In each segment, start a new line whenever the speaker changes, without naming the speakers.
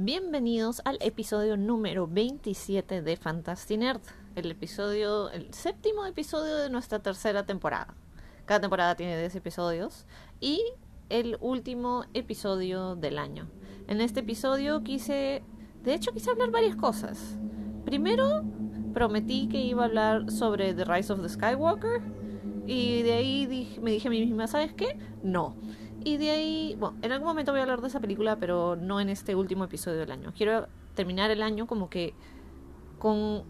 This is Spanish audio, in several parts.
Bienvenidos al episodio número 27 de Fantastinerd, el episodio, el séptimo episodio de nuestra tercera temporada. Cada temporada tiene 10 episodios y el último episodio del año. En este episodio quise, de hecho quise hablar varias cosas. Primero, prometí que iba a hablar sobre The Rise of the Skywalker y de ahí me dije a mí misma, ¿sabes qué? No. Y de ahí, bueno, en algún momento voy a hablar de esa película, pero no en este último episodio del año. Quiero terminar el año como que con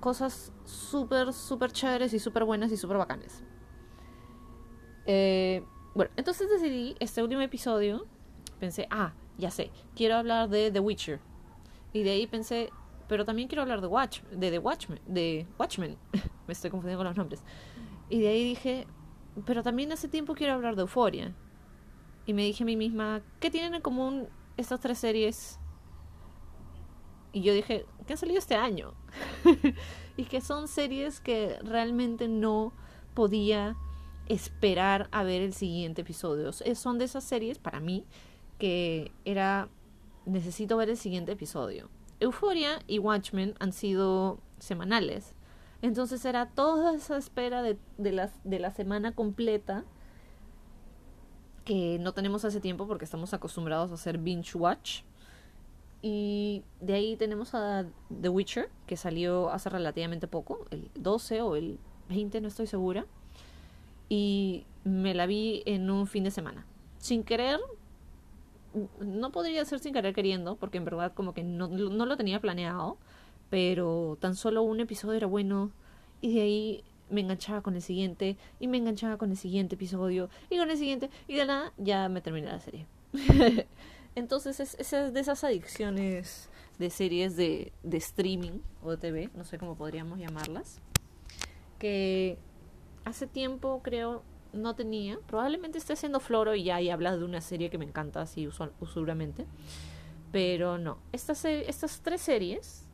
cosas súper, súper chéveres y súper buenas y súper bacanes. Eh, bueno, entonces decidí, este último episodio, pensé, ah, ya sé, quiero hablar de The Witcher. Y de ahí pensé, pero también quiero hablar de Watch, de The Watchmen, de Watchmen. Me estoy confundiendo con los nombres. Y de ahí dije, pero también hace tiempo quiero hablar de Euforia y me dije a mí misma, ¿qué tienen en común estas tres series? Y yo dije, ¿qué han salido este año? y que son series que realmente no podía esperar a ver el siguiente episodio. Son de esas series, para mí, que era, necesito ver el siguiente episodio. Euphoria y Watchmen han sido semanales. Entonces era toda esa espera de, de, de la semana completa que no tenemos hace tiempo porque estamos acostumbrados a hacer binge watch. Y de ahí tenemos a The Witcher, que salió hace relativamente poco, el 12 o el 20, no estoy segura. Y me la vi en un fin de semana. Sin querer, no podría ser sin querer queriendo, porque en verdad como que no, no lo tenía planeado, pero tan solo un episodio era bueno. Y de ahí me enganchaba con el siguiente y me enganchaba con el siguiente episodio y con el siguiente y de nada ya me terminé la serie. Entonces es, es, de esas adicciones de series de, de streaming o de TV, no sé cómo podríamos llamarlas, que hace tiempo creo no tenía. Probablemente esté haciendo floro y ya y habla de una serie que me encanta así usual, usualmente. Pero no, estas, estas tres series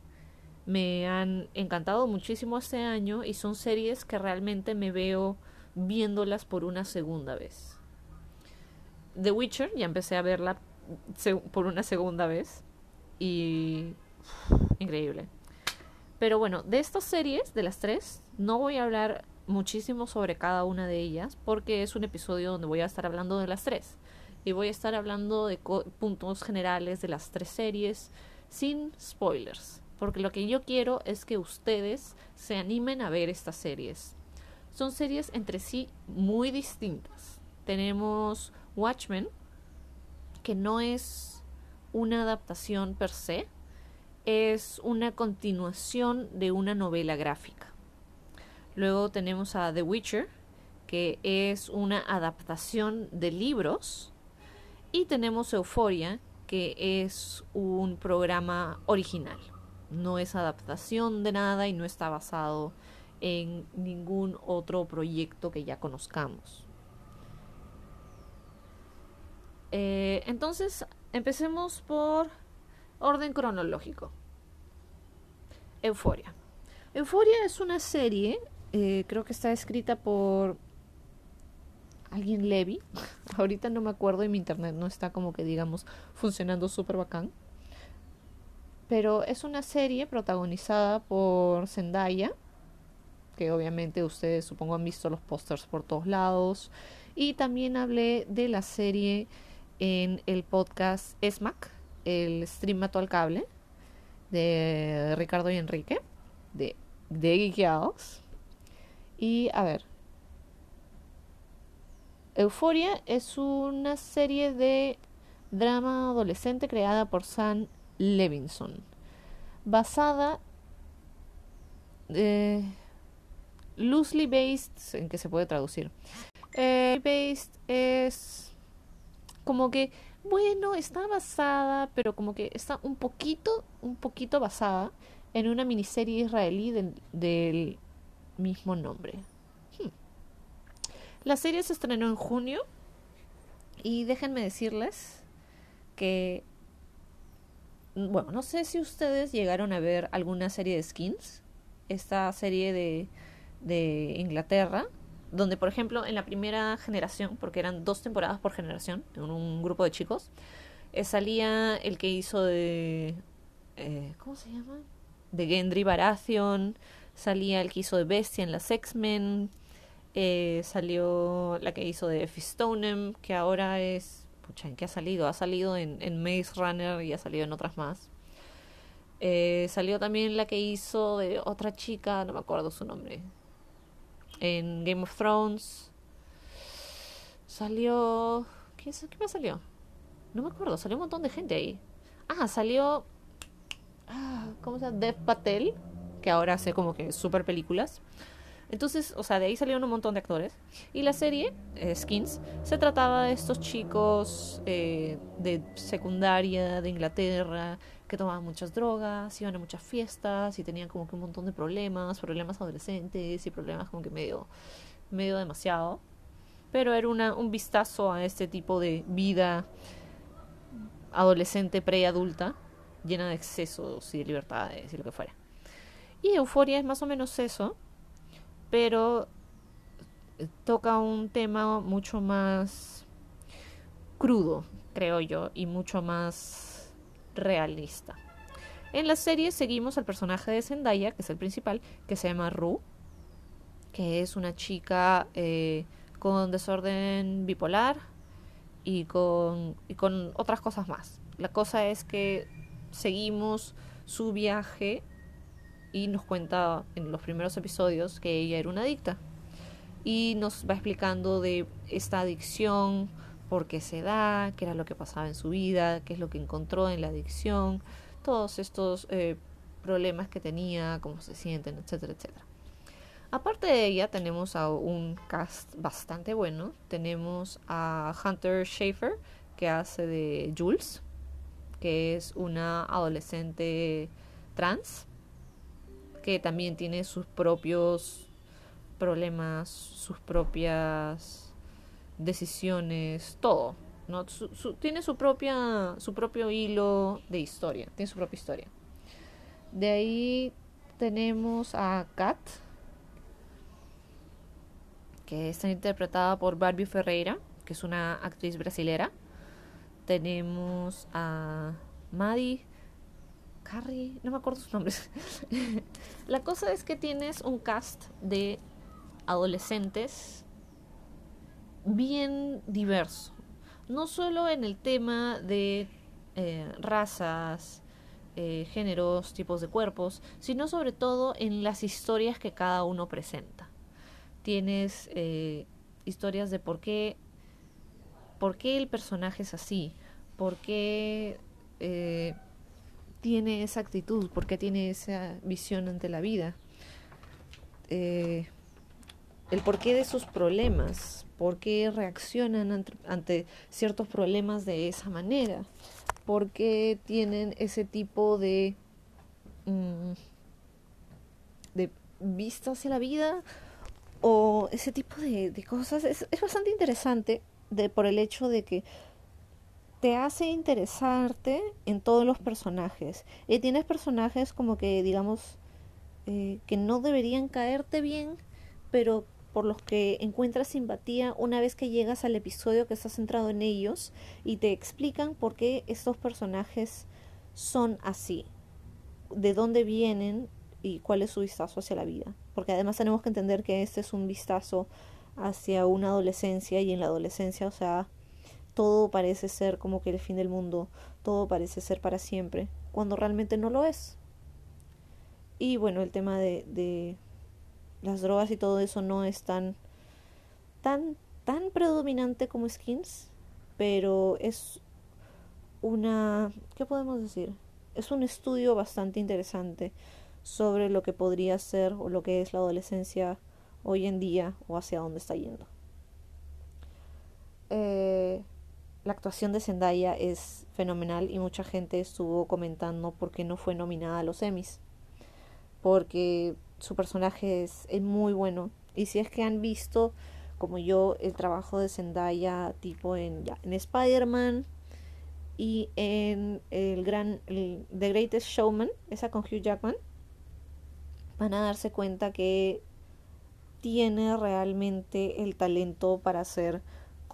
me han encantado muchísimo este año y son series que realmente me veo viéndolas por una segunda vez. The Witcher, ya empecé a verla por una segunda vez y increíble. Pero bueno, de estas series, de las tres, no voy a hablar muchísimo sobre cada una de ellas porque es un episodio donde voy a estar hablando de las tres y voy a estar hablando de puntos generales de las tres series sin spoilers porque lo que yo quiero es que ustedes se animen a ver estas series. Son series entre sí muy distintas. Tenemos Watchmen, que no es una adaptación per se, es una continuación de una novela gráfica. Luego tenemos a The Witcher, que es una adaptación de libros. Y tenemos Euphoria, que es un programa original no es adaptación de nada y no está basado en ningún otro proyecto que ya conozcamos. Eh, entonces, empecemos por orden cronológico. Euforia. Euforia es una serie, eh, creo que está escrita por alguien Levy. Ahorita no me acuerdo y mi internet no está como que digamos funcionando súper bacán. Pero es una serie protagonizada por Zendaya, que obviamente ustedes supongo han visto los pósters por todos lados. Y también hablé de la serie en el podcast SMAC, el Stream Mató al Cable, de Ricardo y Enrique, de, de Y a ver. Euforia es una serie de drama adolescente creada por Sam Levinson, basada eh, loosely based, ¿en qué se puede traducir? Eh, based es como que, bueno, está basada, pero como que está un poquito, un poquito basada en una miniserie israelí del, mismo nombre. Hmm. La serie se estrenó en junio y déjenme decirles que bueno, no sé si ustedes llegaron a ver alguna serie de Skins, esta serie de, de Inglaterra, donde por ejemplo en la primera generación, porque eran dos temporadas por generación, en un grupo de chicos, Eh, salía el que hizo de... eh, ¿Cómo se llama? De Gendry Baratheon. Salía el que hizo de Bestia en las X-Men. Eh, salió la que hizo de Effie Stoneham, que ahora es... Pucha, ¿en qué ha salido? Ha salido en, Maze Runner y ha salido en otras más. Eh, salió también la que hizo de otra chica, no me acuerdo su nombre. En Game of Thrones. Salió. ¿Qué, qué más salió? No me acuerdo, salió un montón de gente ahí. Ah, salió. Ah, ¿Cómo se llama? Dev Patel, que ahora hace como que super películas. Entonces, o sea, de ahí salieron un montón de actores. Y la serie, eh, Skins, se trataba de estos chicos eh, de secundaria de Inglaterra que tomaban muchas drogas, iban a muchas fiestas y tenían como que un montón de problemas, problemas adolescentes y problemas como que medio, medio demasiado. Pero era un vistazo a este tipo de vida adolescente, preadulta, llena de excesos y de libertades y lo que fuera. Y Euforia es más o menos eso, pero eh, toca un tema mucho más crudo, creo yo, y mucho más realista. En la serie seguimos al personaje de Zendaya, que es el principal, que se llama Rue, que es una chica eh, con desorden bipolar y con, y con otras cosas más. La cosa es que seguimos su viaje y nos cuenta en los primeros episodios que ella era una adicta. Y nos va explicando de esta adicción, por qué se da, qué era lo que pasaba en su vida, qué es lo que encontró en la adicción, todos estos eh, problemas que tenía, cómo se sienten, etcétera, etcétera. Aparte de ella, tenemos a un cast bastante bueno. Tenemos a Hunter Schafer, que hace de Jules, que es una adolescente trans, que también tiene sus propios problemas, sus propias decisiones, todo. ¿no? Tiene su, propia, su propio hilo de historia, tiene su propia historia. De ahí tenemos a Kat, que está interpretada por Barbie Ferreira, que es una actriz brasilera. Tenemos a Maddie Carrie, no me acuerdo sus nombres. La cosa es que tienes un cast de adolescentes bien diverso. No solo en el tema de eh, razas, eh, géneros, tipos de cuerpos, sino sobre todo en las historias que cada uno presenta. Tienes eh, historias de por qué, por qué el personaje es así, por qué tiene esa actitud, por qué tiene esa visión ante la vida, eh, el porqué de sus problemas, por qué reaccionan ante, ciertos problemas de esa manera, por qué tienen ese tipo de, mm, de vista hacia la vida o ese tipo de, de cosas. Es, es bastante interesante de, por el hecho de que te hace interesarte en todos los personajes. Y tienes personajes como que, digamos, eh, que no deberían caerte bien, pero por los que encuentras simpatía una vez que llegas al episodio que está centrado en ellos y te explican por qué estos personajes son así, de dónde vienen y cuál es su vistazo hacia la vida. Porque además tenemos que entender que este es un vistazo hacia una adolescencia y en la adolescencia, o sea, todo parece ser como que el fin del mundo, todo parece ser para siempre, cuando realmente no lo es. Y bueno, el tema de, de las drogas y todo eso no es tan, tan, tan predominante como skins, pero es una, ¿qué podemos decir? Es un estudio bastante interesante sobre lo que podría ser o lo que es la adolescencia hoy en día o hacia dónde está yendo. Eh, la actuación de Zendaya es fenomenal y mucha gente estuvo comentando por qué no fue nominada a los Emmys. Porque su personaje es, muy bueno. Y si es que han visto, como yo, el trabajo de Zendaya tipo en, en Spider-Man y en el gran The Greatest Showman, esa con Hugh Jackman, van a darse cuenta que tiene realmente el talento para ser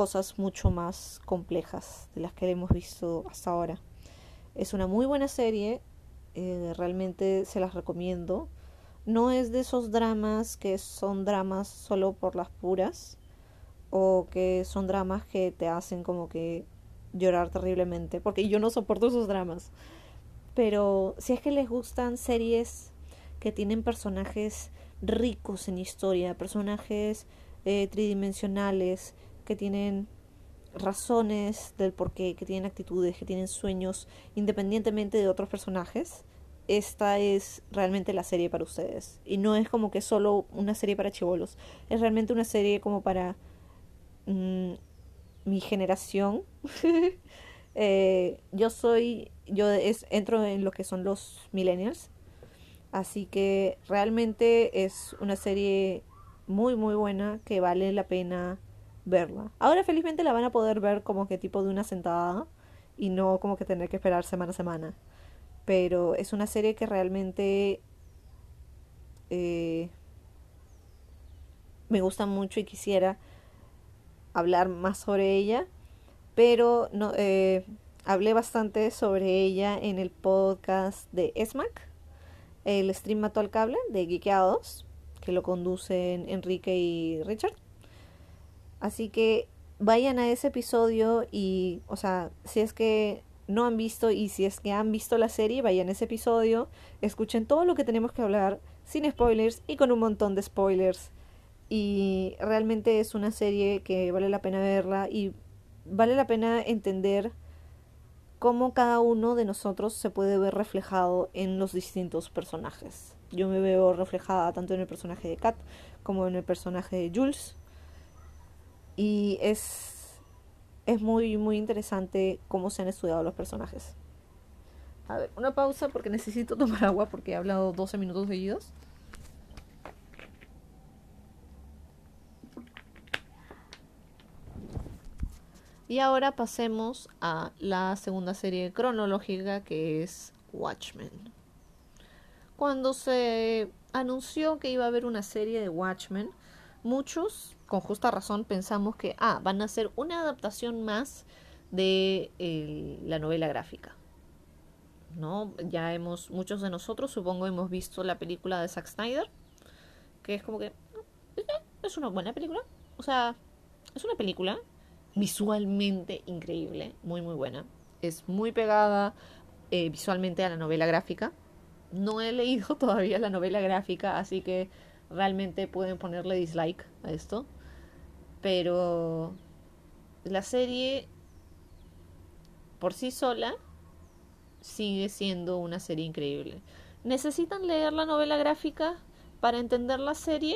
cosas mucho más complejas de las que hemos visto hasta ahora. Es una muy buena serie, eh, realmente se las recomiendo. No es de esos dramas que son dramas solo por las puras o que son dramas que te hacen como que llorar terriblemente, porque yo no soporto esos dramas. Pero si es que les gustan series que tienen personajes ricos en historia, personajes eh, tridimensionales, que tienen razones del porqué, que tienen actitudes, que tienen sueños, independientemente de otros personajes, esta es realmente la serie para ustedes. Y no es como que solo una serie para chivolos, es realmente una serie como para mm, mi generación. Eh, yo soy, yo es, entro en lo que son los millennials, así que realmente es una serie muy muy buena que vale la pena verla. Ahora felizmente la van a poder ver como que tipo de una sentada y no como que tener que esperar semana a semana. Pero es una serie que realmente eh, me gusta mucho y quisiera hablar más sobre ella. Pero no, eh, hablé bastante sobre ella en el podcast de ESMAC, el stream mató al cable de Geekeados, que lo conducen Enrique y Richard. Así que vayan a ese episodio y, o sea, si es que no han visto y si es que han visto la serie, vayan a ese episodio, escuchen todo lo que tenemos que hablar sin spoilers y con un montón de spoilers. Y realmente es una serie que vale la pena verla y vale la pena entender cómo cada uno de nosotros se puede ver reflejado en los distintos personajes. Yo me veo reflejada tanto en el personaje de Kat como en el personaje de Jules y es, es muy, muy interesante cómo se han estudiado los personajes. A ver, una pausa porque necesito tomar agua porque he hablado 12 minutos seguidos. Y ahora pasemos a la segunda serie cronológica que es Watchmen. Cuando se anunció que iba a haber una serie de Watchmen, muchos con justa razón pensamos que, ah, van a ser una adaptación más de la novela gráfica. ¿No? Ya hemos, muchos de nosotros supongo hemos visto la película de Zack Snyder, que es como que eh, es una buena película. O sea, es una película visualmente increíble, muy muy buena. Es muy pegada eh, visualmente a la novela gráfica. No he leído todavía la novela gráfica, así que realmente pueden ponerle dislike a esto. Pero la serie por sí sola sigue siendo una serie increíble. ¿Necesitan leer la novela gráfica para entender la serie?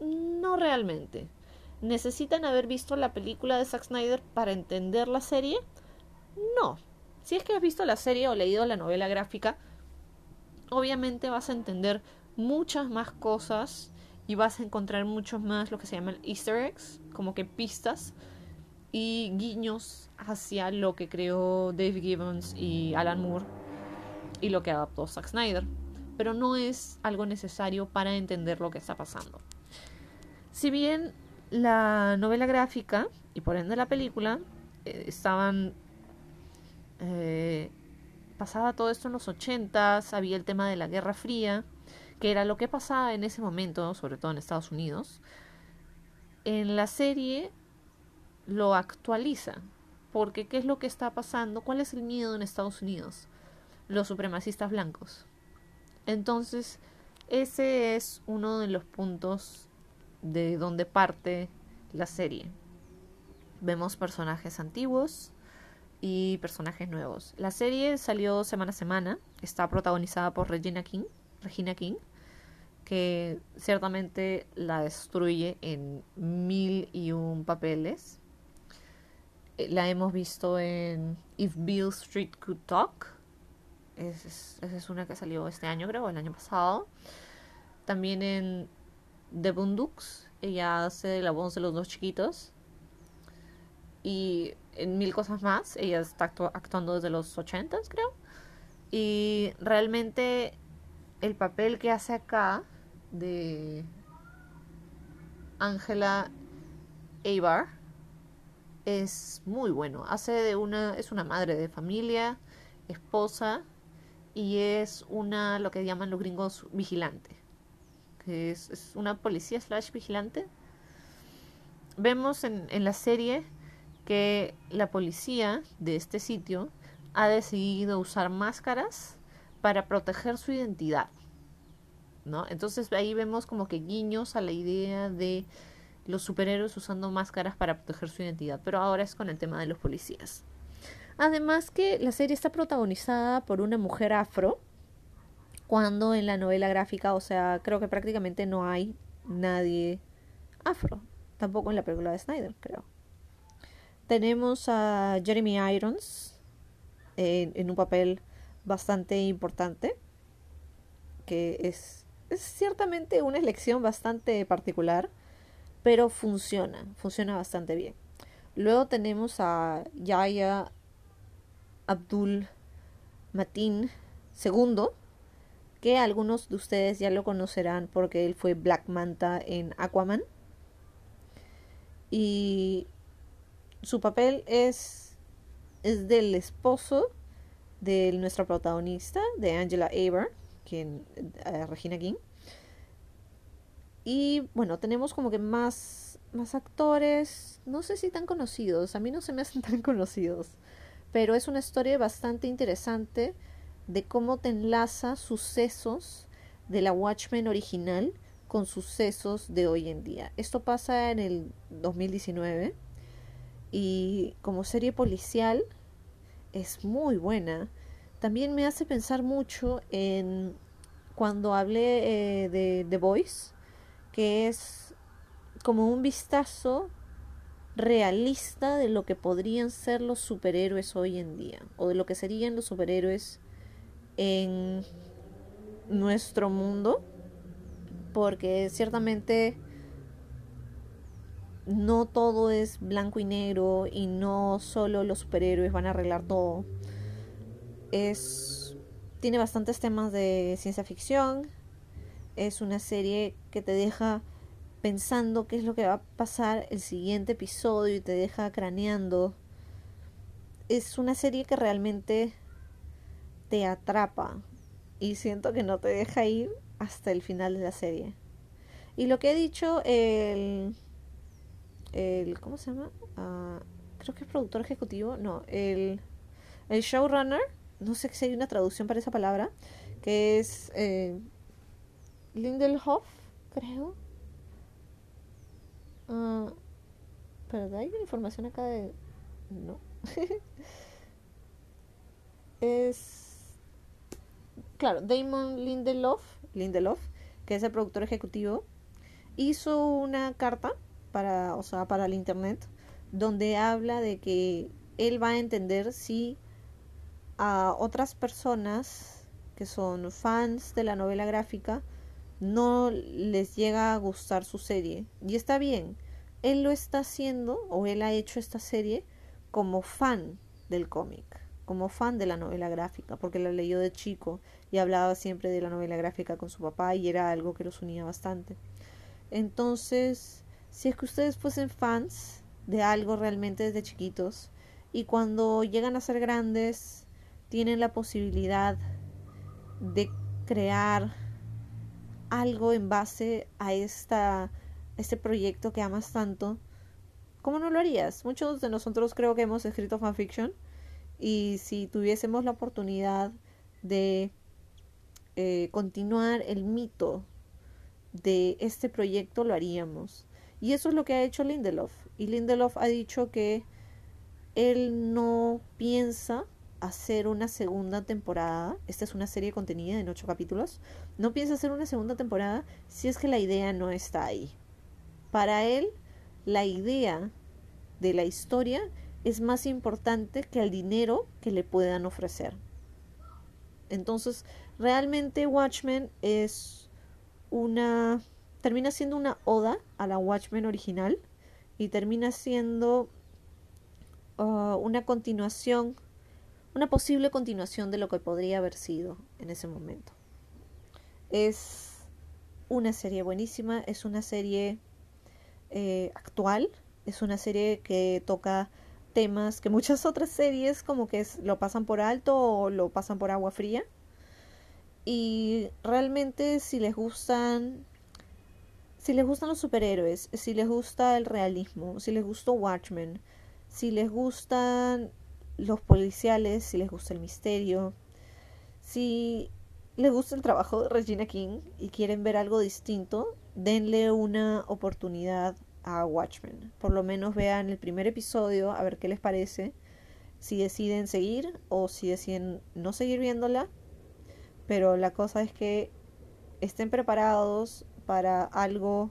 No realmente. ¿Necesitan haber visto la película de Zack Snyder para entender la serie? No. Si es que has visto la serie o leído la novela gráfica, obviamente vas a entender muchas más cosas y vas a encontrar muchos más lo que se llaman easter eggs, como que pistas y guiños hacia lo que creó Dave Gibbons y Alan Moore y lo que adaptó Zack Snyder. Pero no es algo necesario para entender lo que está pasando. Si bien la novela gráfica y por ende la película eh, estaban eh, pasaba todo esto en los 80 había el tema de la Guerra Fría que era lo que pasaba en ese momento, sobre todo en Estados Unidos, en la serie lo actualiza. Porque ¿qué es lo que está pasando? ¿Cuál es el miedo en Estados Unidos? Los supremacistas blancos. Entonces, ese es uno de los puntos de donde parte la serie. Vemos personajes antiguos y personajes nuevos. La serie salió semana a semana. Está protagonizada por Regina King. Regina King que ciertamente la destruye en mil y un papeles. Eh, la hemos visto en If Bill Street Could Talk. Esa es, una que salió este año, creo, el año pasado. También en The Bundooks. Ella hace la voz de los dos chiquitos. Y en mil cosas más. Ella está actuando desde los ochentas, creo. Y realmente el papel que hace acá de Angela Abar es muy bueno. Hace de una, es una madre de familia, esposa y es una, lo que llaman los gringos, vigilante. Que es, es una policía slash vigilante. Vemos en, en la serie que la policía de este sitio ha decidido usar máscaras para proteger su identidad. ¿No? Entonces ahí vemos como que guiños a la idea de los superhéroes usando máscaras para proteger su identidad, pero ahora es con el tema de los policías. Además que la serie está protagonizada por una mujer afro, cuando en la novela gráfica, o sea, creo que prácticamente no hay nadie afro, tampoco en la película de Snyder, creo. Tenemos a Jeremy Irons en, en un papel bastante importante, que es, es ciertamente una elección bastante particular pero funciona, funciona bastante bien. Luego tenemos a Yaya Abdul Matin II, que algunos de ustedes ya lo conocerán porque él fue Black Manta en Aquaman. Y su papel es, es del esposo de nuestra protagonista, de Angela Aber, quien, uh, Regina King. Y bueno, tenemos como que más, más actores, no sé si tan conocidos, a mí no se me hacen tan conocidos, pero es una historia bastante interesante de cómo te enlaza sucesos de la Watchmen original con sucesos de hoy en día. Esto pasa en el 2019 y como serie policial es muy buena. También me hace pensar mucho en cuando hablé eh, de The Voice que es como un vistazo realista de lo que podrían ser los superhéroes hoy en día o de lo que serían los superhéroes en nuestro mundo porque ciertamente no todo es blanco y negro y no solo los superhéroes van a arreglar todo es tiene bastantes temas de ciencia ficción es una serie que te deja pensando qué es lo que va a pasar el siguiente episodio y te deja craneando. Es una serie que realmente te atrapa y siento que no te deja ir hasta el final de la serie. Y lo que he dicho, el. El ¿Cómo se llama? Ah, creo que es productor ejecutivo. No, el. El showrunner. No sé si hay una traducción para esa palabra. Que es. Eh, Lindelhoff, creo. Uh, pero hay información acá de. No. es. Claro, Damon Lindelof, Lindelof, que es el productor ejecutivo, hizo una carta para, o sea, para el internet donde habla de que él va a entender si a otras personas que son fans de la novela gráfica no les llega a gustar su serie. Y está bien, él lo está haciendo o él ha hecho esta serie como fan del cómic, como fan de la novela gráfica, porque la leyó de chico y hablaba siempre de la novela gráfica con su papá y era algo que los unía bastante. Entonces, si es que ustedes fuesen fans de algo realmente desde chiquitos y cuando llegan a ser grandes tienen la posibilidad de crear algo en base a esta, este proyecto que amas tanto, ¿cómo no lo harías? Muchos de nosotros creo que hemos escrito fanfiction y si tuviésemos la oportunidad de eh, continuar el mito de este proyecto, lo haríamos. Y eso es lo que ha hecho Lindelof. Y Lindelof ha dicho que él no piensa hacer una segunda temporada. Esta es una serie contenida en ocho capítulos. No piensa hacer una segunda temporada si es que la idea no está ahí. Para él, la idea de la historia es más importante que el dinero que le puedan ofrecer. Entonces, realmente Watchmen es una... termina siendo una oda a la Watchmen original y termina siendo uh, una continuación una posible continuación de lo que podría haber sido en ese momento. Es una serie buenísima, es una serie eh, actual, es una serie que toca temas que muchas otras series como que lo pasan por alto o lo pasan por agua fría. Y realmente si les gustan si les gustan los superhéroes, si les gusta el realismo, si les gustó Watchmen, si les gustan los policiales, si les gusta el misterio, si les gusta el trabajo de Regina King y quieren ver algo distinto, denle una oportunidad a Watchmen. Por lo menos vean el primer episodio a ver qué les parece. Si deciden seguir o si deciden no seguir viéndola. Pero la cosa es que estén preparados para algo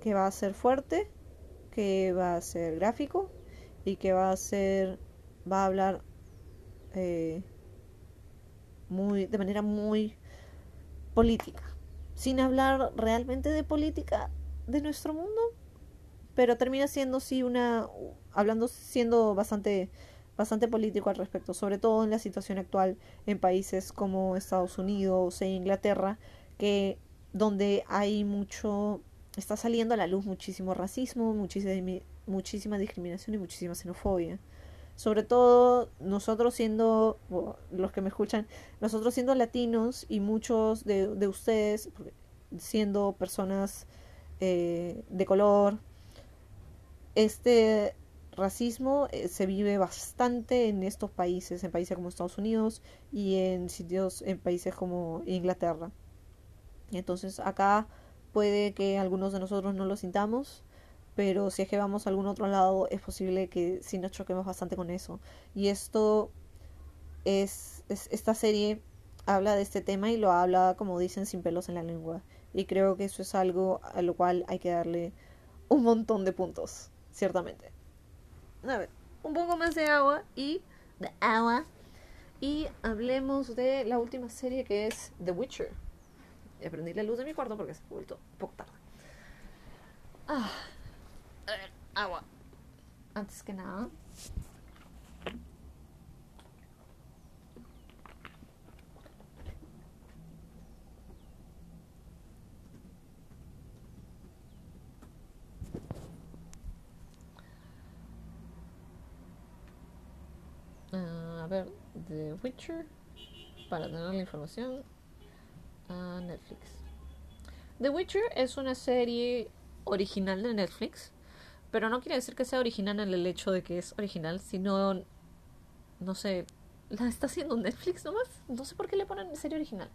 que va a ser fuerte, que va a ser gráfico y que va a ser va a hablar eh, muy de manera muy política. Sin hablar realmente de política de nuestro mundo pero termina siendo sí una hablando siendo bastante bastante político al respecto sobre todo en la situación actual en países como Estados Unidos e Inglaterra que donde hay mucho está saliendo a la luz muchísimo racismo muchísima muchísima discriminación y muchísima xenofobia sobre todo nosotros siendo, los que me escuchan, nosotros siendo latinos y muchos de, de ustedes siendo personas eh, de color, este racismo eh, se vive bastante en estos países, en países como Estados Unidos y en sitios, en países como Inglaterra. Entonces acá puede que algunos de nosotros no lo sintamos, pero si es que vamos a algún otro lado es posible que sí nos choquemos bastante con eso. Y esto es, esta serie habla de este tema y lo habla como dicen sin pelos en la lengua. Y creo que eso es algo a lo cual hay que darle un montón de puntos, ciertamente. A ver, un poco más de agua y de agua. Y hablemos de la última serie que es The Witcher. Y aprendí la luz de mi cuarto porque se ha vuelto un poco tarde. Ah, a ver, agua. Antes que nada. Uh, a ver, The Witcher, para tener la información, Netflix. The Witcher es una serie original de Netflix pero no quiere decir que sea original en el hecho de que es original, sino, no sé, la está haciendo Netflix nomás. No sé por qué le ponen serie original.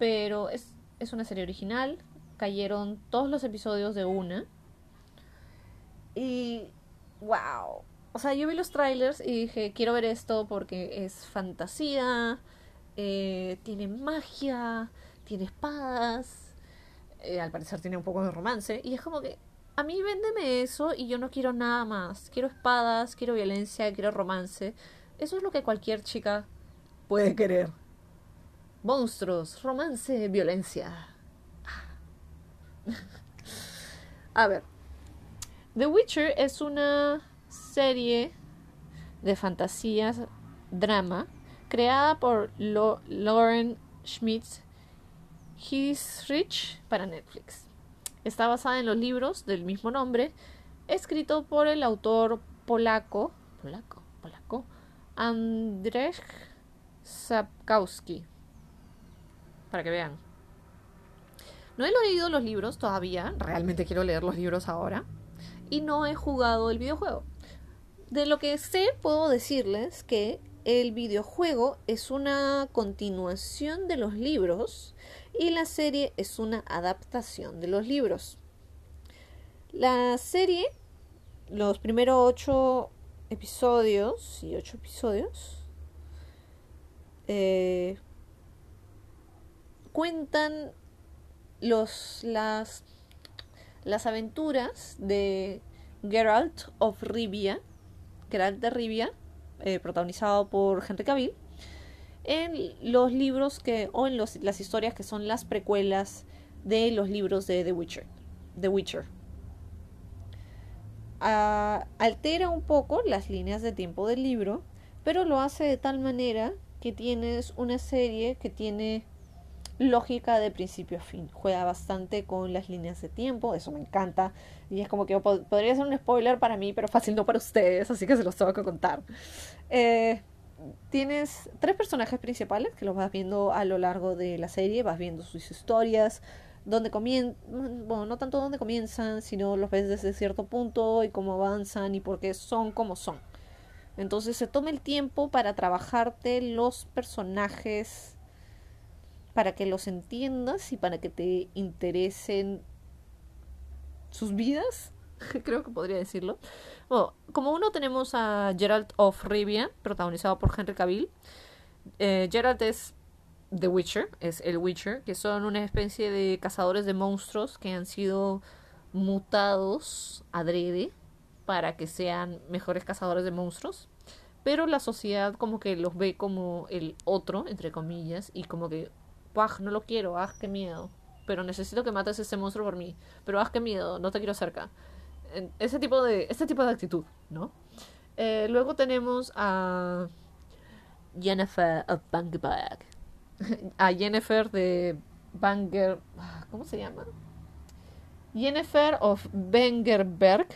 Pero es, es una serie original. Cayeron todos los episodios de una. Y, wow. O sea, yo vi los trailers y dije, quiero ver esto porque es fantasía, eh, tiene magia, tiene espadas, eh, al parecer tiene un poco de romance. Y es como que, a mí véndeme eso y yo no quiero nada más. Quiero espadas, quiero violencia, quiero romance. Eso es lo que cualquier chica puede querer. Monstruos, romance, violencia. A ver. The Witcher es una serie de fantasías, drama, creada por Lauren Schmidt Rich para Netflix. Está basada en los libros del mismo nombre, escrito por el autor polaco, polaco, polaco, Andrzej Sapkowski. Para que vean. No he leído los libros todavía, realmente quiero leer los libros ahora, y no he jugado el videojuego. De lo que sé, puedo decirles que el videojuego es una continuación de los libros y la serie es una adaptación de los libros. La serie, los primeros ocho episodios y ocho episodios, eh, cuentan los, las, las aventuras de Geralt of Rivia, Geralt de Rivia, eh, protagonizado por Henry Cavill, en los libros que, o en las historias que son las precuelas de los libros de The Witcher. The Witcher. Ah, altera un poco las líneas de tiempo del libro, pero lo hace de tal manera que tienes una serie que tiene lógica de principio a fin. Juega bastante con las líneas de tiempo, eso me encanta. Y es como que podría ser un spoiler para mí, pero fácil no para ustedes, así que se los tengo que contar. Eh, tienes tres personajes principales que los vas viendo a lo largo de la serie, vas viendo sus historias, donde comienzan, bueno, no tanto donde comienzan, sino los ves desde cierto punto y cómo avanzan y por qué son como son. Entonces se toma el tiempo para trabajarte los personajes, para que los entiendas y para que te interesen sus vidas, creo que podría decirlo. Bueno, como uno tenemos a Geralt of Rivia, protagonizado por Henry Cavill. Eh, Geralt es The Witcher, es el Witcher, que son una especie de cazadores de monstruos que han sido mutados adrede para que sean mejores cazadores de monstruos. Pero la sociedad como que los ve como el otro, entre comillas, y como que, No lo quiero, ¡ah, qué miedo! Pero necesito que mates a ese monstruo por mí. Pero ¡ah, qué miedo! No te quiero cerca ese tipo de, este tipo de actitud, ¿no? Eh, luego tenemos a Jennifer of Bangerberg. A Jennifer de Banger... ¿Cómo se llama? Jennifer of Bangerberg,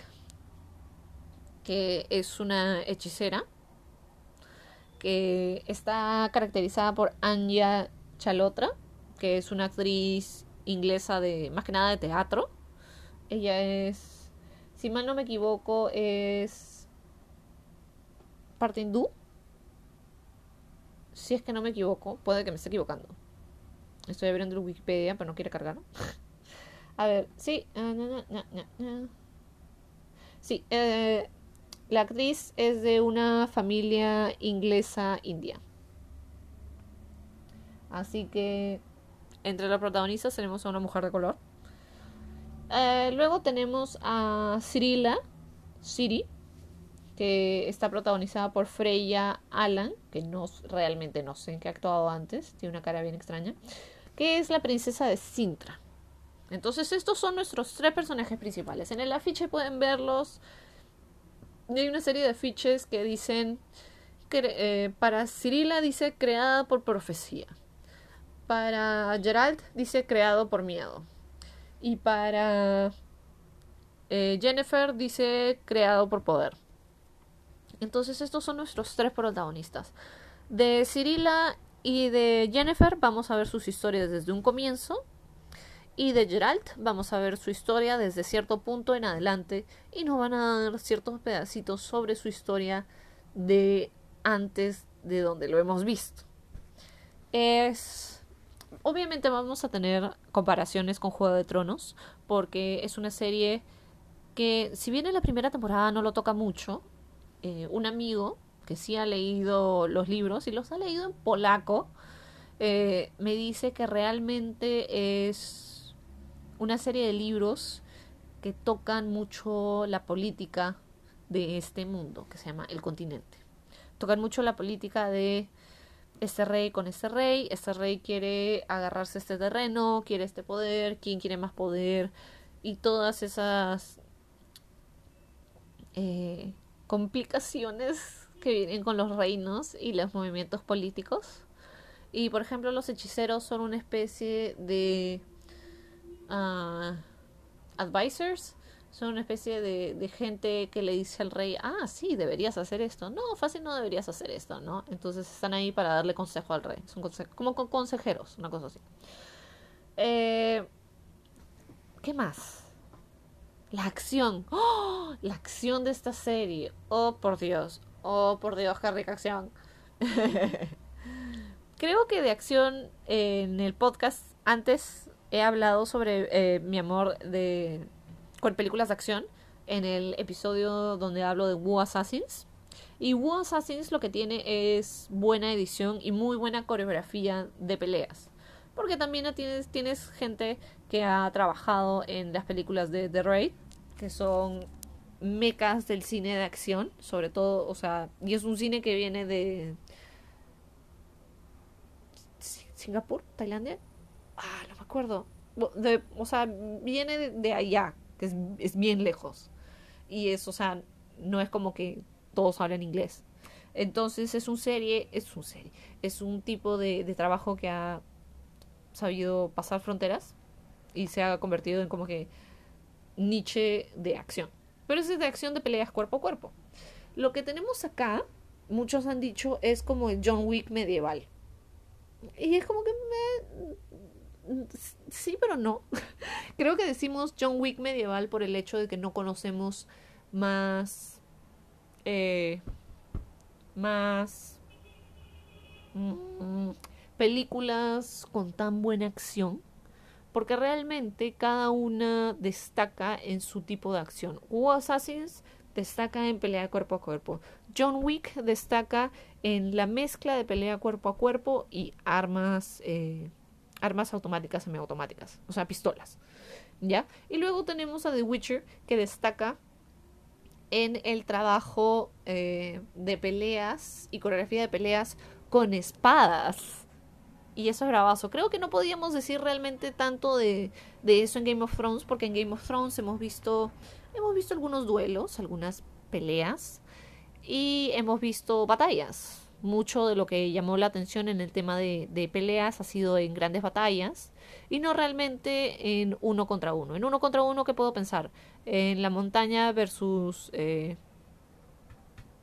que es una hechicera, que está caracterizada por Anya Chalotra, que es una actriz inglesa de más que nada de teatro. Ella es si mal no me equivoco, es parte hindú. Si es que no me equivoco, puede que me esté equivocando. Estoy abriendo Wikipedia, pero no quiere cargar. A ver, sí. Ah, sí, eh, la actriz es de una familia inglesa india. Así que entre los protagonistas tenemos a una mujer de color. Eh, luego tenemos a Cirila, Siri, que está protagonizada por Freya Alan, que no realmente no sé en qué ha actuado antes, tiene una cara bien extraña, que es la princesa de Sintra. Entonces estos son nuestros tres personajes principales. En el afiche pueden verlos. Hay una serie de afiches que dicen que eh, para Cirila dice creada por profecía. Para Gerald dice creado por miedo. Y para eh, Jennifer dice creado por poder. Entonces estos son nuestros tres protagonistas. De Cirila y de Jennifer vamos a ver sus historias desde un comienzo. Y de Geralt vamos a ver su historia desde cierto punto en adelante. Y nos van a dar ciertos pedacitos sobre su historia de antes de donde lo hemos visto. Es obviamente vamos a tener comparaciones con Juego de Tronos, porque es una serie que, si bien en la primera temporada no lo toca mucho, eh, un amigo que sí ha leído los libros y los ha leído en polaco, eh, me dice que realmente es una serie de libros que tocan mucho la política de este mundo que se llama el continente. Tocan mucho la política de este rey con este rey, este rey quiere agarrarse este terreno, quiere este poder, quién quiere más poder y todas esas eh, complicaciones que vienen con los reinos y los movimientos políticos. Y por ejemplo los hechiceros son una especie de uh, advisors son una especie de, gente que le dice al rey, ah, sí, deberías hacer esto. No, fácil no deberías hacer esto, ¿no? Entonces están ahí para darle consejo al rey. Son como con consejeros, una cosa así. Eh, ¿Qué más? La acción. ¡Oh! La acción de esta serie. Oh, por Dios. Oh, por Dios, qué rica acción. Creo que de acción en el podcast antes he hablado sobre eh, mi amor de con películas de acción en el episodio donde hablo de Wu Assassins. Y Wu Assassins lo que tiene es buena edición y muy buena coreografía de peleas. Porque también tienes, tienes gente que ha trabajado en las películas de The Raid, que son mecas del cine de acción, sobre todo, o sea, y es un cine que viene de Singapur, Tailandia, ah, no me acuerdo, o sea, viene de allá, es, bien lejos. Y es, o sea, no es como que todos hablan inglés. Entonces es un serie, es un serie, es un tipo de, trabajo que ha sabido pasar fronteras y se ha convertido en como que niche de acción. Pero es de acción de peleas cuerpo a cuerpo. Lo que tenemos acá, muchos han dicho, es como el John Wick medieval. Y es como que me... Sí, pero no. Creo que decimos John Wick medieval por el hecho de que no conocemos más... Eh, más... Mm, películas con tan buena acción porque realmente cada una destaca en su tipo de acción. Hugo Assassins destaca en pelea cuerpo a cuerpo. John Wick destaca en la mezcla de pelea cuerpo a cuerpo y armas, eh, armas automáticas, semiautomáticas, o sea, pistolas. ¿Ya? Y luego tenemos a The Witcher que destaca en el trabajo eh, de peleas y coreografía de peleas con espadas y eso es bravazo. Creo que no podíamos decir realmente tanto de, de, eso en Game of Thrones, porque en Game of Thrones hemos visto, hemos visto algunos duelos, algunas peleas, y hemos visto batallas. Mucho de lo que llamó la atención en el tema de, peleas ha sido en grandes batallas y no realmente en uno contra uno. En uno contra uno, ¿qué puedo pensar? En la montaña versus... Eh,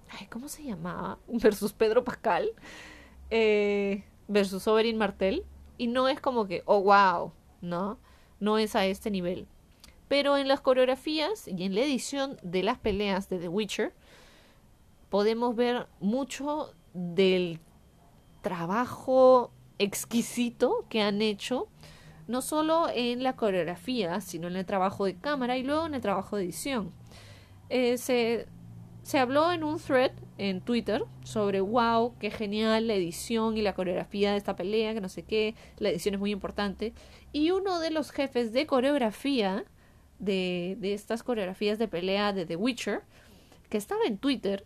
ay, ¿Cómo se llamaba? Versus Pedro Pascal. Eh, versus Oberyn Martel y no es como que, oh, wow, ¿no? No es a este nivel. Pero en las coreografías y en la edición de las peleas de The Witcher podemos ver mucho del trabajo exquisito que han hecho, no solo en la coreografía, sino en el trabajo de cámara y luego en el trabajo de edición. Eh, se, se habló en un thread en Twitter sobre wow, qué genial la edición y la coreografía de esta pelea, que no sé qué, la edición es muy importante. Y uno de los jefes de coreografía de, de estas coreografías de pelea de The Witcher, que estaba en Twitter,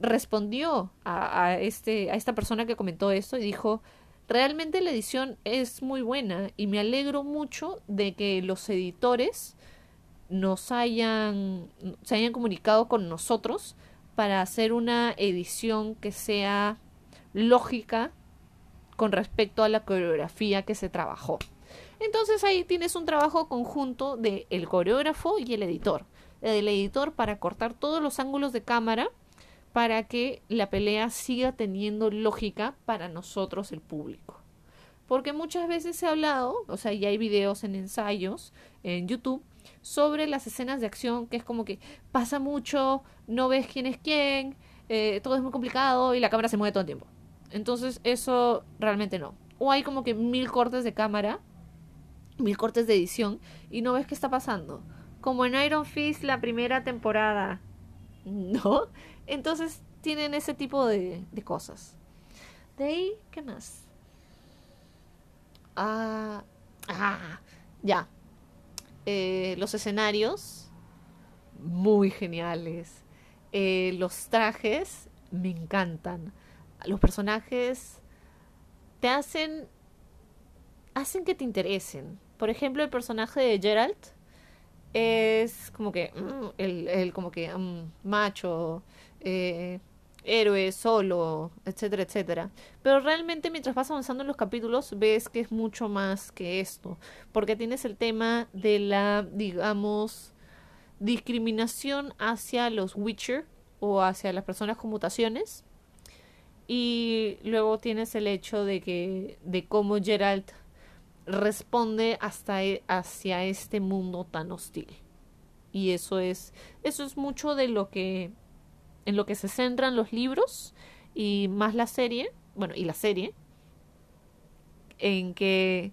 respondió a, este, a esta persona que comentó esto y dijo, realmente la edición es muy buena y me alegro mucho de que los editores nos hayan, se hayan comunicado con nosotros para hacer una edición que sea lógica con respecto a la coreografía que se trabajó. Entonces ahí tienes un trabajo conjunto del el coreógrafo y el editor. El editor para cortar todos los ángulos de cámara para que la pelea siga teniendo lógica para nosotros el público. Porque muchas veces se ha hablado, o sea, ya hay videos en ensayos en YouTube sobre las escenas de acción, que es como que pasa mucho, no ves quién es quién, eh, todo es muy complicado y la cámara se mueve todo el tiempo. Entonces eso realmente no. O hay como que mil cortes de cámara, mil cortes de edición y no ves qué está pasando. Como en Iron Fist la primera temporada. ¿No? Entonces tienen ese tipo de, de cosas. De ahí, ¿qué más? Ah, ah, ya. Eh, los escenarios, muy geniales. Eh, los trajes, me encantan. Los personajes te hacen. hacen que te interesen. Por ejemplo, el personaje de Geralt es como que. Mm, el, como que. Mm, macho. Eh, héroe solo, etcétera, etcétera. Pero realmente mientras vas avanzando en los capítulos ves que es mucho más que esto, porque tienes el tema de la, digamos, discriminación hacia los Witcher o hacia las personas con mutaciones. Y luego tienes el hecho de que de cómo Geralt responde hasta e, hacia este mundo tan hostil. Y eso es eso es mucho de lo que en lo que se centran los libros y más la serie, bueno, y la serie, en que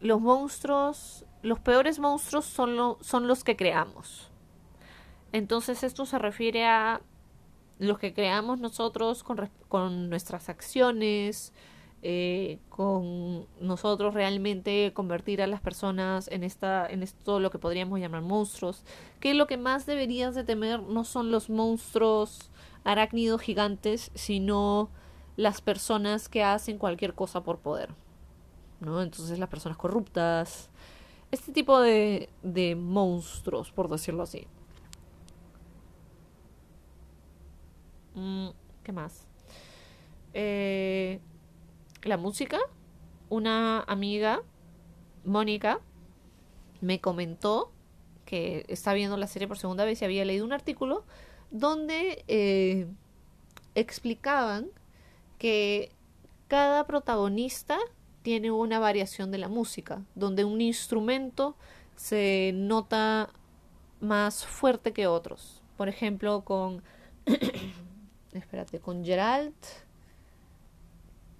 los monstruos, los peores monstruos son, son los que creamos. Entonces esto se refiere a los que creamos nosotros con, con nuestras acciones, eh, con nosotros realmente convertir a las personas en esta en esto lo que podríamos llamar monstruos. Que lo que más deberías de temer no son los monstruos arácnidos gigantes sino las personas que hacen cualquier cosa por poder no entonces las personas corruptas este tipo de, de monstruos por decirlo así. Mm, qué más eh, la música, una amiga, Mónica, me comentó que está viendo la serie por segunda vez y había leído un artículo donde eh, explicaban que cada protagonista tiene una variación de la música, donde un instrumento se nota más fuerte que otros. Por ejemplo, con espérate, con Gerald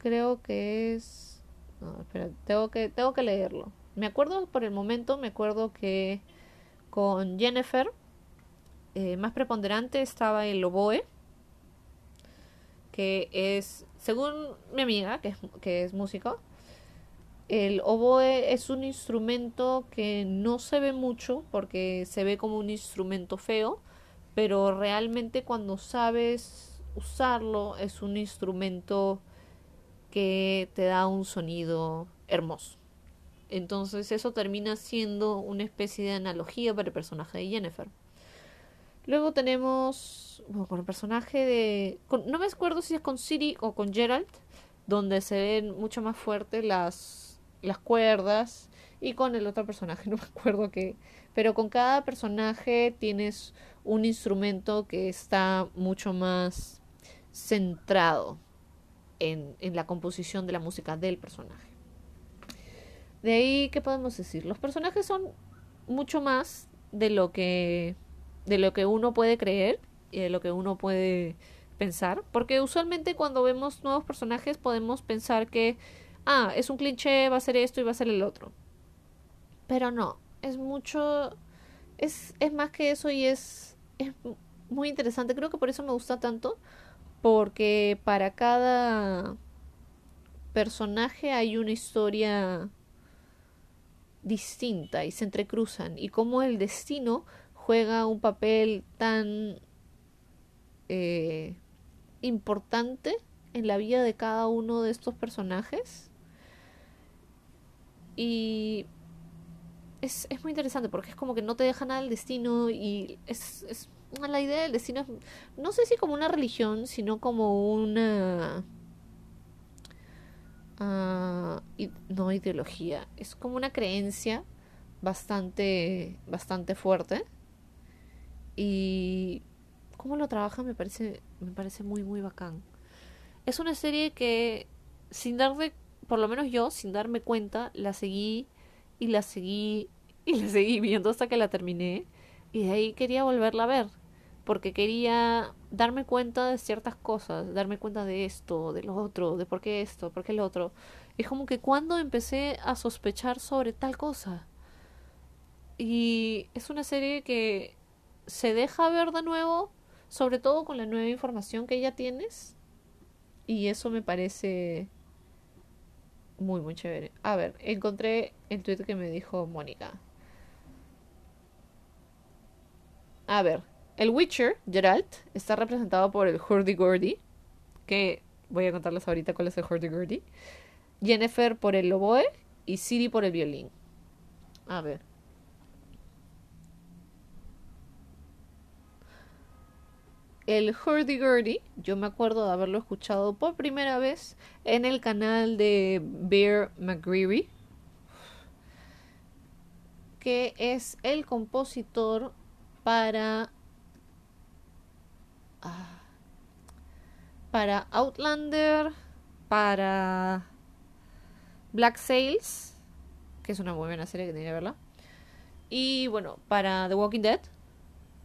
creo que es no, espérate, tengo que tengo que leerlo. Me acuerdo por el momento, me acuerdo que con Jennifer eh, más preponderante estaba el oboe, que es, según mi amiga, que es, que es músico, el oboe es un instrumento que no se ve mucho porque se ve como un instrumento feo, pero realmente cuando sabes usarlo es un instrumento que te da un sonido hermoso. Entonces eso termina siendo una especie de analogía para el personaje de Jennifer. Luego tenemos bueno, con el personaje de... no me acuerdo si es con Siri o con Gerald, donde se ven mucho más fuertes las, las cuerdas. Y con el otro personaje, no me acuerdo qué. Pero con cada personaje tienes un instrumento que está mucho más centrado en, la composición de la música del personaje. De ahí, ¿qué podemos decir? Los personajes son mucho más de lo que de lo que uno puede creer y de lo que uno puede pensar. Porque usualmente cuando vemos nuevos personajes podemos pensar que, ah, es un cliché, va a ser esto y va a ser el otro. Pero no, es mucho, es, es más que eso y es, es muy interesante. Creo que por eso me gusta tanto. Porque para cada personaje hay una historia distinta y se entrecruzan. Y como el destino juega un papel tan eh, importante en la vida de cada uno de estos personajes. Y es, es, muy interesante porque es como que no te deja nada el destino y es la idea del destino es, no sé si como una religión, sino como una... Uh, no ideología, es como una creencia bastante, bastante fuerte y cómo lo trabaja me parece, me parece muy, muy bacán. Es una serie que, sin darme, por lo menos yo, sin darme cuenta, la seguí y la seguí y la seguí viendo hasta que la terminé. Y de ahí quería volverla a ver. Porque quería darme cuenta de ciertas cosas, darme cuenta de esto, de lo otro, de por qué esto, por qué lo otro. Es como que cuando empecé a sospechar sobre tal cosa. Y es una serie que se deja ver de nuevo, sobre todo con la nueva información que ya tienes. Y eso me parece muy, muy chévere. A ver, encontré el tweet que me dijo Mónica. A ver, el Witcher, Geralt, está representado por el Hurdy-Gurdy, que voy a contarles ahorita cuál es el Hurdy-Gurdy. Jennifer por el oboe y Siri por el violín. A ver. el hurdy-gurdy, yo me acuerdo de haberlo escuchado por primera vez en el canal de Bear McGreevy, que es el compositor para para Outlander, para Black Sails, que es una muy buena serie que tenía que verla, y bueno, para The Walking Dead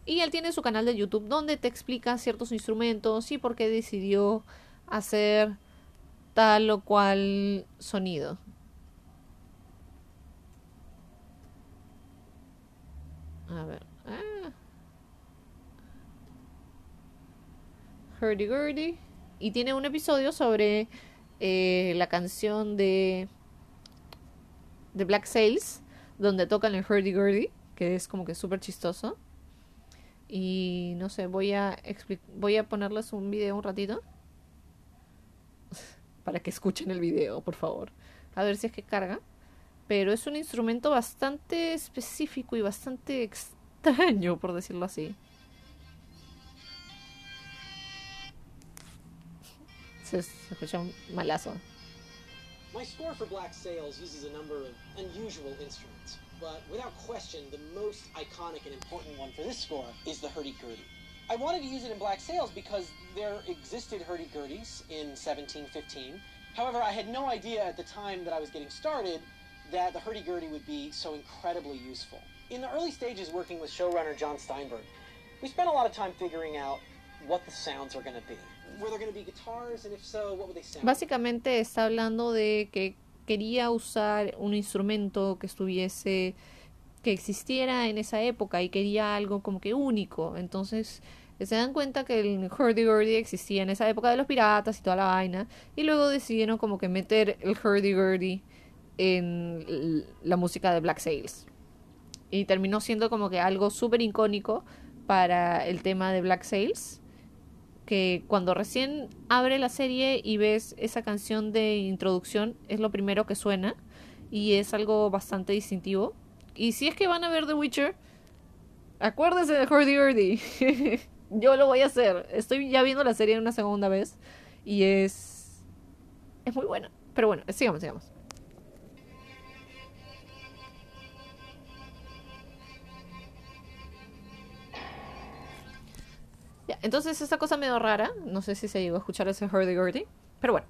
y él tiene su canal de YouTube donde te explica ciertos instrumentos y por qué decidió hacer tal o cual sonido. A ver. Ah. Hurdy Gurdy. Y tiene un episodio sobre eh, la canción de, de Black Sails, donde tocan el Hurdy Gurdy, que es como que súper chistoso. Y no sé, voy a, voy a ponerles un video un ratito. Para que escuchen el video, por favor. A ver si es que carga. Pero es un instrumento bastante específico y bastante extraño, por decirlo así. Se, escucha un malazo.
My score for Black Sails uses a number of unusual instruments, but without question, the most iconic and important one for this score is the hurdy-gurdy. I wanted to use it in Black Sails because there existed hurdy-gurdies in 1715. However, I had no idea at the time that I was getting started that the hurdy-gurdy would be so incredibly useful. In the early stages working with showrunner John Steinberg, we spent a lot of time figuring out what the sounds are going to be.
Básicamente está hablando de que quería usar un instrumento que estuviese que existiera en esa época y quería algo como que único. Entonces se dan cuenta que el hurdy-gurdy existía en esa época de los piratas y toda la vaina y luego decidieron como que meter el hurdy-gurdy en la música de Black Sails. Y terminó siendo como que algo súper icónico para el tema de Black Sails. Que cuando recién abre la serie y ves esa canción de introducción, es lo primero que suena. Y es algo bastante distintivo. Y si es que van a ver The Witcher, acuérdense de Hurdy Urdy. Yo lo voy a hacer. Estoy ya viendo la serie una segunda vez. Y es. Es muy buena. Pero bueno, sigamos, sigamos. Entonces esta cosa medio rara, no sé si se llegó a escuchar ese hurdy gurdy, pero bueno.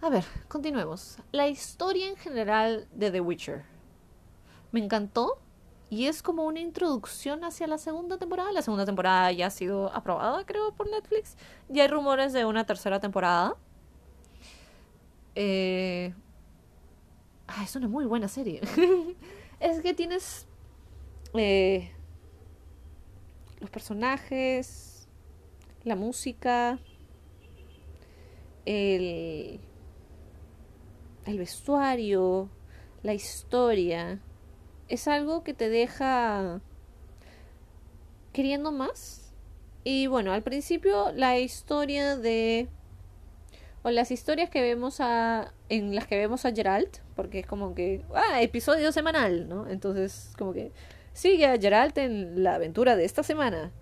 A ver, continuemos. La historia en general de The Witcher. Me encantó y es como una introducción hacia la segunda temporada. La segunda temporada ya ha sido aprobada, creo, por Netflix. Ya hay rumores de una tercera temporada. Eh... Ah, es una muy buena serie. es que tienes eh, los personajes, la música, el, el vestuario, la historia, es algo que te deja queriendo más. Y bueno, al principio la historia de o las historias que vemos a en las que vemos a Geralt, porque es como que ah, episodio semanal, ¿no? Entonces, como que sigue a Geralt en la aventura de esta semana.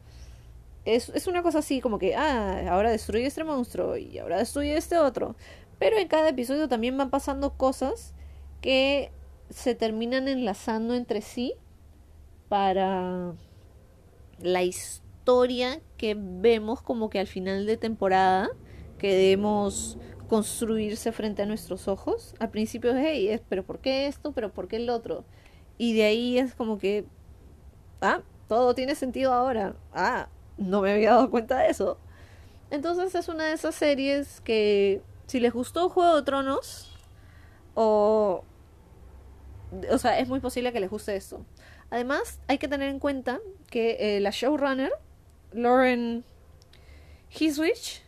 Es, es una cosa así como que, ah, ahora destruye este monstruo y ahora destruye este otro. Pero en cada episodio también van pasando cosas que se terminan enlazando entre sí para la historia que vemos como que al final de temporada que debemos construirse frente a nuestros ojos. Al principio es, hey, pero ¿por qué esto? ¿Pero por qué el otro? Y de ahí es como que ah, todo tiene sentido ahora. Ah, no me había dado cuenta de eso. Entonces es una de esas series que si les gustó Juego de Tronos o o sea, es muy posible que les guste esto. Además, hay que tener en cuenta que eh, la showrunner, Lauren Hiswich,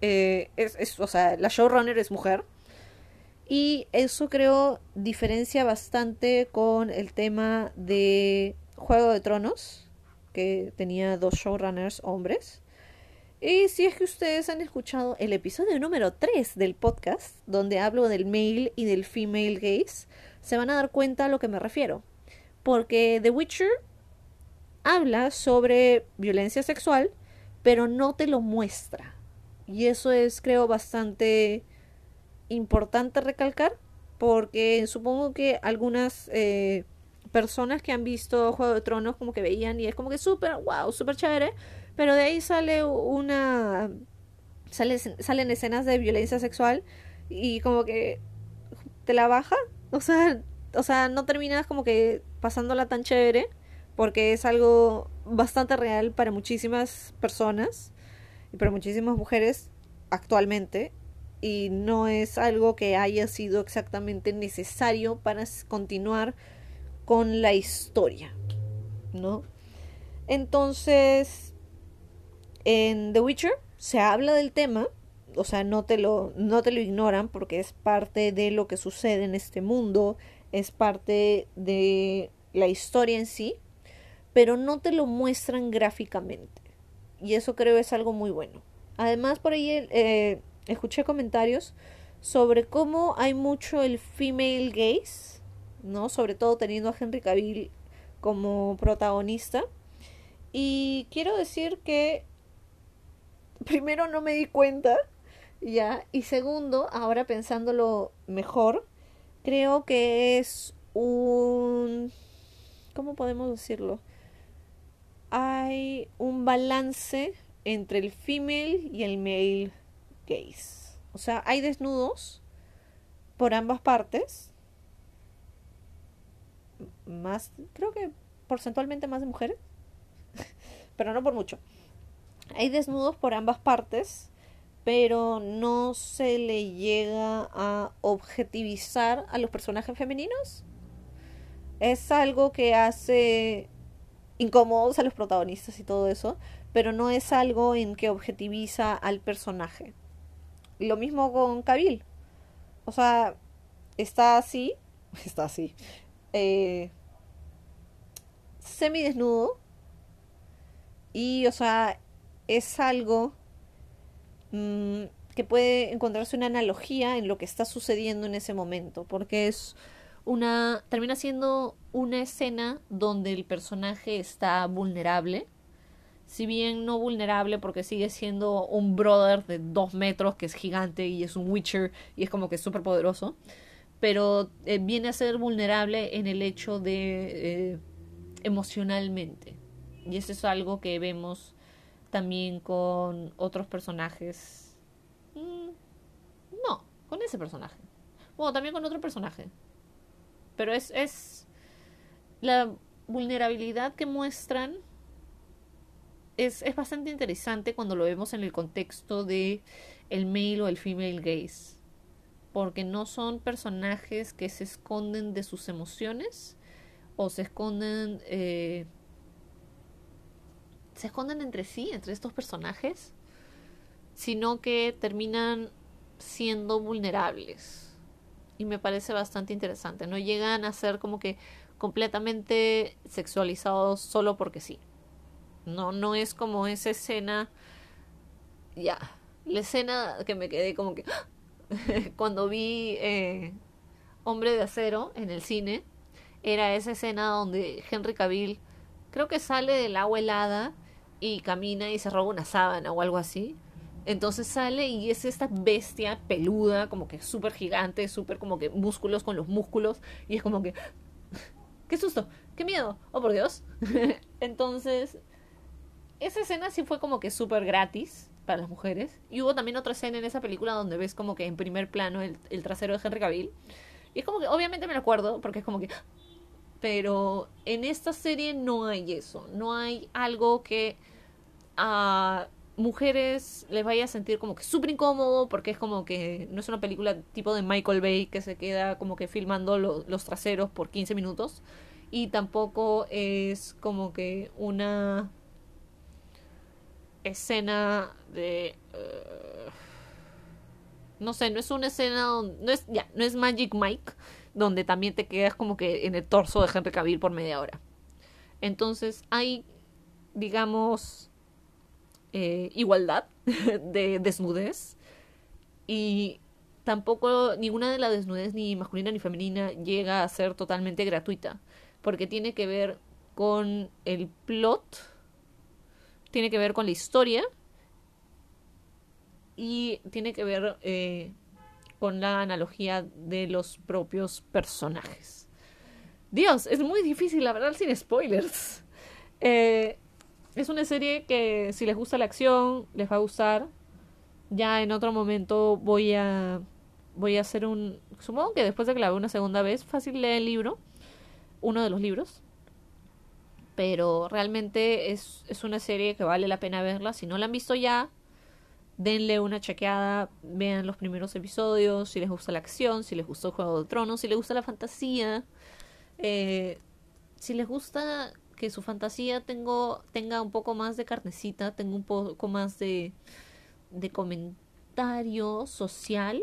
eh, es, o sea, la showrunner es mujer. Y eso creo diferencia bastante con el tema de Juego de Tronos, que tenía dos showrunners hombres. Y si es que ustedes han escuchado el episodio número 3 del podcast, donde hablo del male y del female gaze, se van a dar cuenta a lo que me refiero. Porque The Witcher habla sobre violencia sexual, pero no te lo muestra. Y eso es, creo, bastante importante recalcar porque supongo que algunas eh, personas que han visto Juego de Tronos como que veían y es como que súper, wow, súper chévere, pero de ahí sale una... Sale, salen escenas de violencia sexual y como que te la baja, o sea, o sea, no terminas como que pasándola tan chévere porque es algo bastante real para muchísimas personas y para muchísimas mujeres actualmente y no es algo que haya sido exactamente necesario para continuar con la historia, ¿no? Entonces, en The Witcher se habla del tema, o sea, no te lo, no te lo ignoran porque es parte de lo que sucede en este mundo, es parte de la historia en sí, pero no te lo muestran gráficamente. Y eso creo es algo muy bueno. Además, por ahí eh, escuché comentarios sobre cómo hay mucho el female gaze, ¿no? Sobre todo teniendo a Henry Cavill como protagonista. Y quiero decir que primero no me di cuenta Ya, y segundo, ahora pensándolo mejor, creo que es un... ¿Cómo podemos decirlo? Hay un balance entre el female y el male gaze. O sea, hay desnudos por ambas partes. Más, creo que porcentualmente más de mujeres. pero no por mucho. Hay desnudos por ambas partes, pero no se le llega a objetivizar a los personajes femeninos. Es algo que hace incómodos a los protagonistas y todo eso, pero no es algo en que objetiviza al personaje. Lo mismo con Kabil. O sea, está así, está así, eh, semidesnudo, y, o sea, es algo mmm, que puede encontrarse una analogía en lo que está sucediendo en ese momento, porque es una termina siendo una escena donde el personaje está vulnerable, si bien no vulnerable porque sigue siendo un brother de dos metros que es gigante y es un Witcher y es como que súper poderoso, pero eh, viene a ser vulnerable en el hecho de eh, emocionalmente. Y eso es algo que vemos también con otros personajes. Mm, no, con ese personaje. Bueno, también con otro personaje. Pero es, es la vulnerabilidad que muestran es, es, bastante interesante cuando lo vemos en el contexto de el male o el female gaze. Porque no son personajes que se esconden de sus emociones o se esconden eh, se esconden entre sí, entre estos personajes, sino que terminan siendo vulnerables. Y me parece bastante interesante. No llegan a ser como que completamente sexualizados solo porque sí. No, no es como esa escena. Ya. La escena que me quedé como que. cuando vi eh, Hombre de Acero en el cine. Era esa escena donde Henry Cavill creo que sale del agua helada y camina y se roba una sábana o algo así. Entonces sale y es esta bestia peluda, como que súper gigante, súper como que músculos con los músculos. Y es como que... ¡Qué susto! ¡Qué miedo! ¡Oh, por Dios! Entonces, esa escena sí fue como que súper gratis para las mujeres. Y hubo también otra escena en esa película donde ves como que en primer plano el, el trasero de Henry Cavill. Y es como que, obviamente me lo acuerdo, porque es como que... Pero en esta serie no hay eso. No hay algo que a mujeres les vaya a sentir como que súper incómodo porque es como que no es una película tipo de Michael Bay que se queda como que filmando los traseros por 15 minutos y tampoco es como que una escena de uh, no sé, no es una escena donde, no es ya, no es Magic Mike donde también te quedas como que en el torso de Henry Cavill por media hora. Entonces hay digamos eh, igualdad de desnudez y tampoco ninguna de la desnudez ni masculina ni femenina llega a ser totalmente gratuita porque tiene que ver con el plot tiene que ver con la historia y tiene que ver eh, con la analogía de los propios personajes. Dios, es muy difícil hablar sin spoilers. Eh, es una serie que si les gusta la acción, les va a gustar. Ya en otro momento voy a voy a hacer un supongo que después de que la vea una segunda vez, fácil leer el libro, uno de los libros. Pero realmente es, es una serie que vale la pena verla. Si no la han visto ya, denle una chequeada, vean los primeros episodios, si les gusta la acción, si les gustó Juego de Tronos, si les gusta la fantasía, eh, si les gusta que su fantasía tengo, tenga un poco más de carnecita, tenga un poco más de, de comentario social.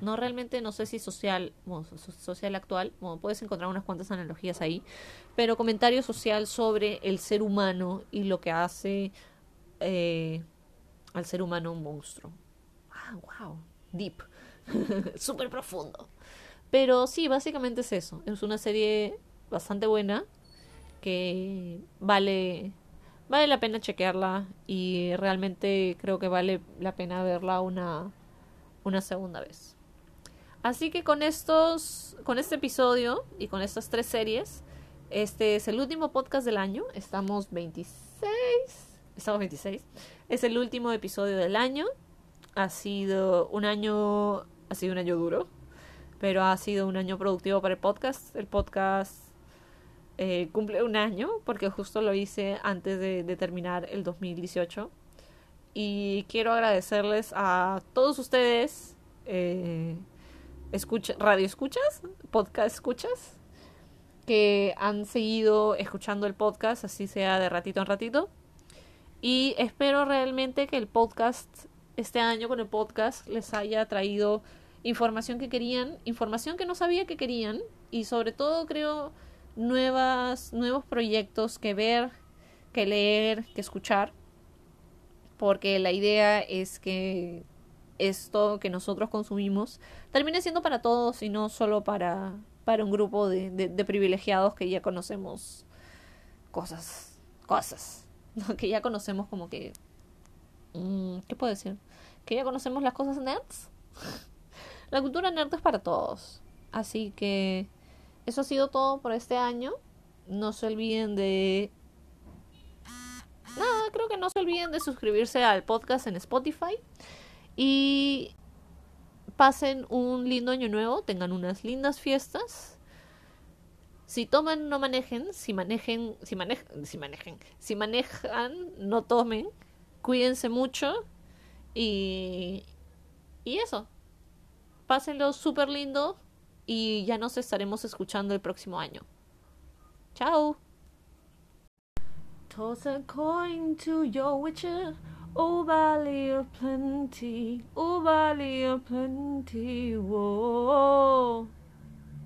No realmente, no sé si social, social actual, bueno, puedes encontrar unas cuantas analogías ahí, pero comentario social sobre el ser humano y lo que hace eh, al ser humano un monstruo. Ah, wow, deep, súper profundo. Pero sí, básicamente es eso. Es una serie bastante buena que vale vale la pena chequearla y realmente creo que vale la pena verla una una segunda vez. Así que con estos, con este episodio y con estas tres series, este es el último podcast del año. Estamos 26. Estamos 26. Es el último episodio del año. Ha sido un año, ha sido un año duro, pero ha sido un año productivo para el podcast. El podcast eh, cumple un año porque justo lo hice antes de, de terminar el 2018. Y quiero agradecerles a todos ustedes. Eh, escucha, radio escuchas, podcast escuchas, que han seguido escuchando el podcast, así sea de ratito en ratito. Y espero realmente que el podcast, este año con el podcast, les haya traído información que querían, información que no sabía que querían, y sobre todo creo nuevas, nuevos proyectos que ver, que leer, que escuchar. Porque la idea es que esto que nosotros consumimos termine siendo para todos y no solo para, para un grupo de, privilegiados que ya conocemos cosas, cosas, que ya conocemos como que... Mm, ¿Qué puedo decir? Que ya conocemos las cosas nerds. La cultura nerd es para todos. Así que eso ha sido todo por este año. No se olviden de... Nada, creo que no se olviden de suscribirse al podcast en Spotify. Y pasen un lindo año nuevo, tengan unas lindas fiestas. Si toman, no manejen. Si manejen, si manejan, si manejen, manejan, no tomen. Cuídense mucho. Y, y eso. Pásenlo súper lindo. Y ya nos estaremos escuchando el próximo año. Chao. Oh, valley of plenty, oh, valley of plenty, whoa.